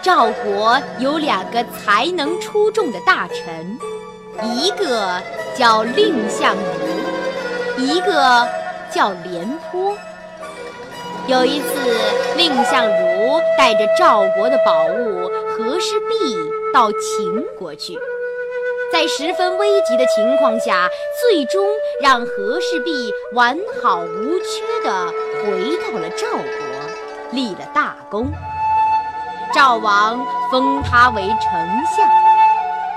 赵国有两个才能出众的大臣，一个叫蔺相如，一个叫廉颇。有一次，蔺相如带着赵国的宝物和氏璧到秦国去，在十分危急的情况下，最终让和氏璧完好无缺地回到了赵国，立了大功。赵王封他为丞相，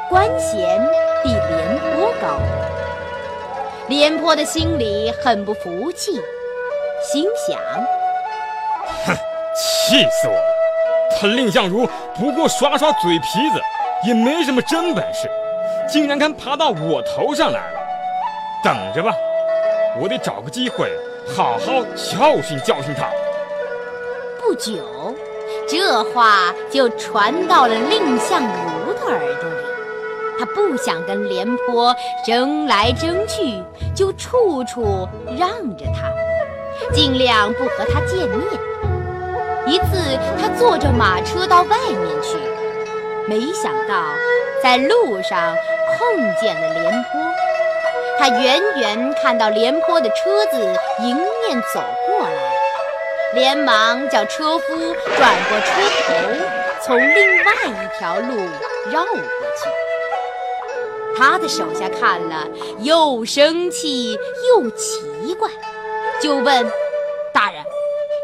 官衔比廉颇高。廉颇的心里很不服气，心想：哼，气死我了！他蔺相如不过耍耍嘴皮子，也没什么真本事，竟然敢爬到我头上来了！等着吧，我得找个机会好好教训教训他。不久。这话就传到了蔺相如的耳朵里，他不想跟廉颇争来争去，就处处让着他，尽量不和他见面。一次，他坐着马车到外面去，没想到在路上碰见了廉颇。他远远看到廉颇的车子迎面走。连忙叫车夫转过车头，从另外一条路绕过去。他的手下看了，又生气又奇怪，就问：“大人，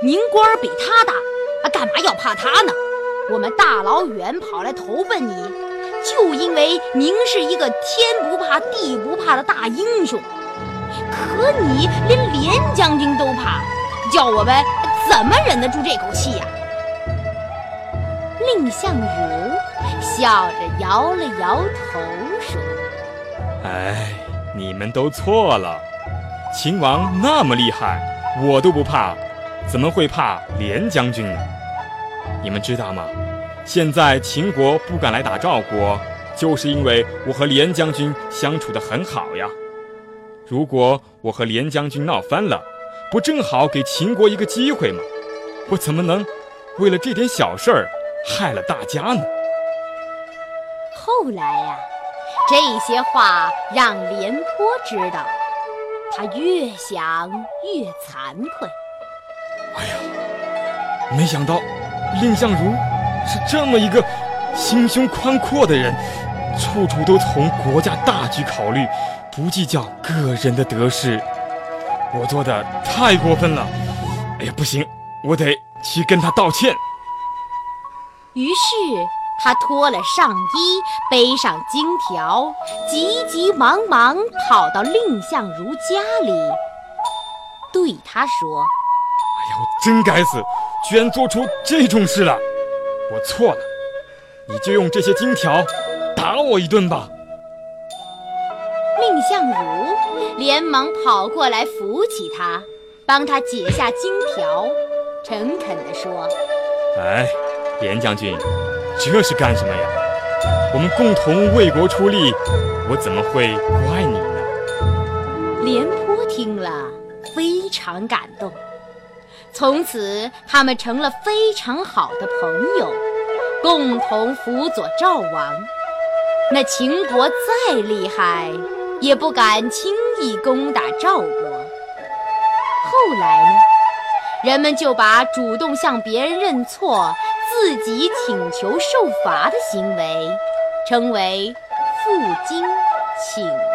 您官儿比他大，啊，干嘛要怕他呢？我们大老远跑来投奔你，就因为您是一个天不怕地不怕的大英雄。可你连连将军都怕，叫我们……”怎么忍得住这口气呀？蔺相如笑着摇了摇头说：“哎，你们都错了。秦王那么厉害，我都不怕，怎么会怕廉将军呢？你们知道吗？现在秦国不敢来打赵国，就是因为我和廉将军相处得很好呀。如果我和廉将军闹翻了，不正好给秦国一个机会吗？我怎么能为了这点小事儿害了大家呢？后来呀，这些话让廉颇知道，他越想越惭愧。哎呀，没想到蔺相如是这么一个心胸宽阔的人，处处都从国家大局考虑，不计较个人的得失。我做的太过分了，哎呀，不行，我得去跟他道歉。于是他脱了上衣，背上金条，急急忙忙跑到蔺相如家里，对他说：“哎呀，我真该死，居然做出这种事了！我错了，你就用这些金条打我一顿吧。”蔺相如连忙跑过来扶起他，帮他解下金条，诚恳地说：“哎，廉将军，这是干什么呀？我们共同为国出力，我怎么会怪你呢？”廉颇听了非常感动，从此他们成了非常好的朋友，共同辅佐赵王。那秦国再厉害。也不敢轻易攻打赵国。后来呢，人们就把主动向别人认错、自己请求受罚的行为，称为负荆请。